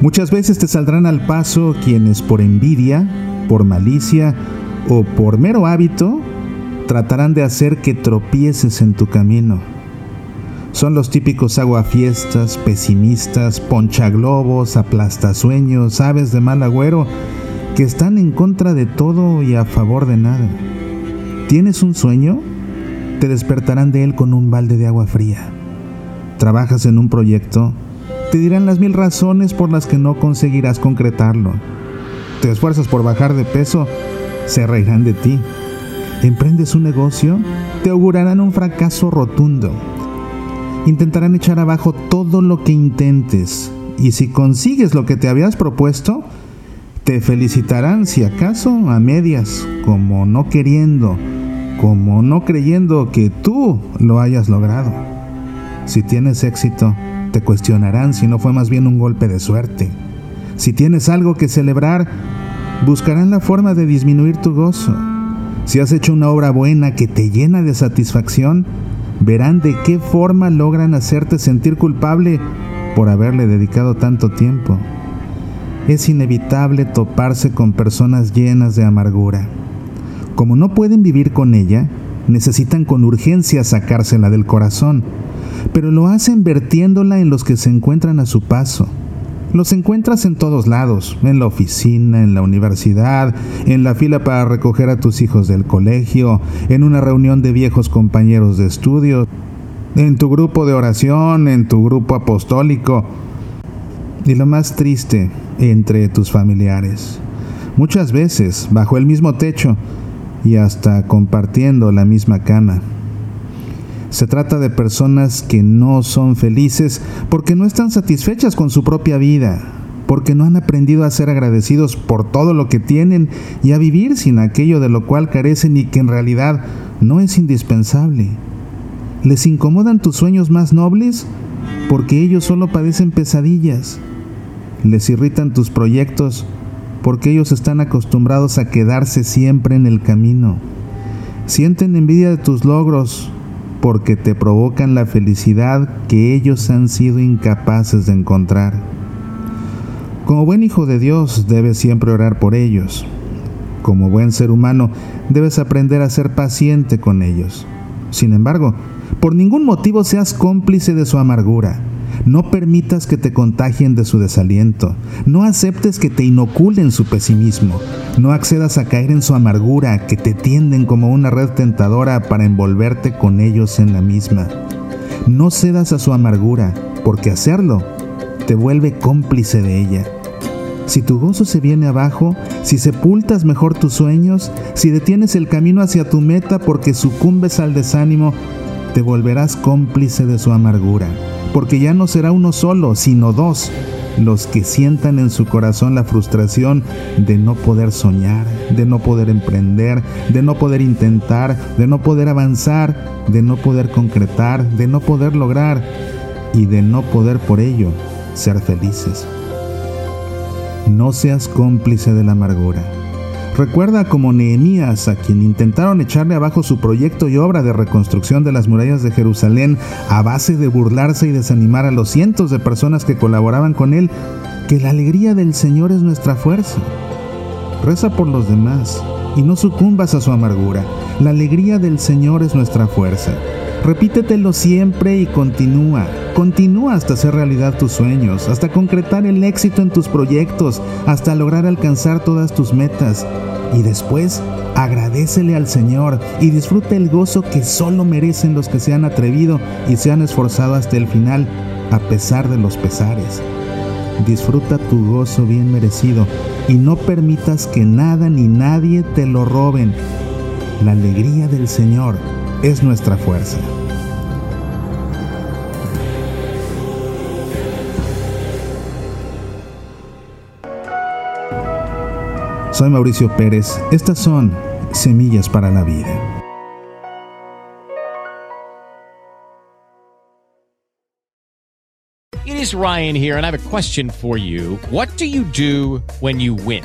Muchas veces te saldrán al paso quienes por envidia, por malicia o por mero hábito tratarán de hacer que tropieces en tu camino. Son los típicos aguafiestas, pesimistas, ponchaglobos, aplastasueños, aves de mal agüero, que están en contra de todo y a favor de nada. ¿Tienes un sueño? Te despertarán de él con un balde de agua fría. ¿Trabajas en un proyecto? Te dirán las mil razones por las que no conseguirás concretarlo. Te esfuerzas por bajar de peso, se reirán de ti. Emprendes un negocio, te augurarán un fracaso rotundo. Intentarán echar abajo todo lo que intentes y si consigues lo que te habías propuesto, te felicitarán si acaso a medias, como no queriendo, como no creyendo que tú lo hayas logrado. Si tienes éxito, te cuestionarán si no fue más bien un golpe de suerte. Si tienes algo que celebrar, buscarán la forma de disminuir tu gozo. Si has hecho una obra buena que te llena de satisfacción, verán de qué forma logran hacerte sentir culpable por haberle dedicado tanto tiempo. Es inevitable toparse con personas llenas de amargura. Como no pueden vivir con ella, necesitan con urgencia sacársela del corazón, pero lo hacen vertiéndola en los que se encuentran a su paso. Los encuentras en todos lados, en la oficina, en la universidad, en la fila para recoger a tus hijos del colegio, en una reunión de viejos compañeros de estudio, en tu grupo de oración, en tu grupo apostólico y lo más triste, entre tus familiares. Muchas veces bajo el mismo techo y hasta compartiendo la misma cama. Se trata de personas que no son felices porque no están satisfechas con su propia vida, porque no han aprendido a ser agradecidos por todo lo que tienen y a vivir sin aquello de lo cual carecen y que en realidad no es indispensable. ¿Les incomodan tus sueños más nobles? Porque ellos solo padecen pesadillas. Les irritan tus proyectos porque ellos están acostumbrados a quedarse siempre en el camino. Sienten envidia de tus logros porque te provocan la felicidad que ellos han sido incapaces de encontrar. Como buen hijo de Dios debes siempre orar por ellos. Como buen ser humano debes aprender a ser paciente con ellos. Sin embargo, por ningún motivo seas cómplice de su amargura. No permitas que te contagien de su desaliento. No aceptes que te inoculen su pesimismo. No accedas a caer en su amargura, que te tienden como una red tentadora para envolverte con ellos en la misma. No cedas a su amargura, porque hacerlo te vuelve cómplice de ella. Si tu gozo se viene abajo, si sepultas mejor tus sueños, si detienes el camino hacia tu meta porque sucumbes al desánimo, te volverás cómplice de su amargura, porque ya no será uno solo, sino dos, los que sientan en su corazón la frustración de no poder soñar, de no poder emprender, de no poder intentar, de no poder avanzar, de no poder concretar, de no poder lograr y de no poder por ello ser felices. No seas cómplice de la amargura. Recuerda como Nehemías, a quien intentaron echarle abajo su proyecto y obra de reconstrucción de las murallas de Jerusalén a base de burlarse y desanimar a los cientos de personas que colaboraban con él, que la alegría del Señor es nuestra fuerza. Reza por los demás y no sucumbas a su amargura. La alegría del Señor es nuestra fuerza. Repítetelo siempre y continúa. Continúa hasta hacer realidad tus sueños, hasta concretar el éxito en tus proyectos, hasta lograr alcanzar todas tus metas. Y después, agradecele al Señor y disfruta el gozo que solo merecen los que se han atrevido y se han esforzado hasta el final, a pesar de los pesares. Disfruta tu gozo bien merecido y no permitas que nada ni nadie te lo roben. La alegría del Señor es nuestra fuerza. Soy Mauricio Pérez. Estas son Semillas para la Vida. It is Ryan here, and I have a question for you. What do you do when you win?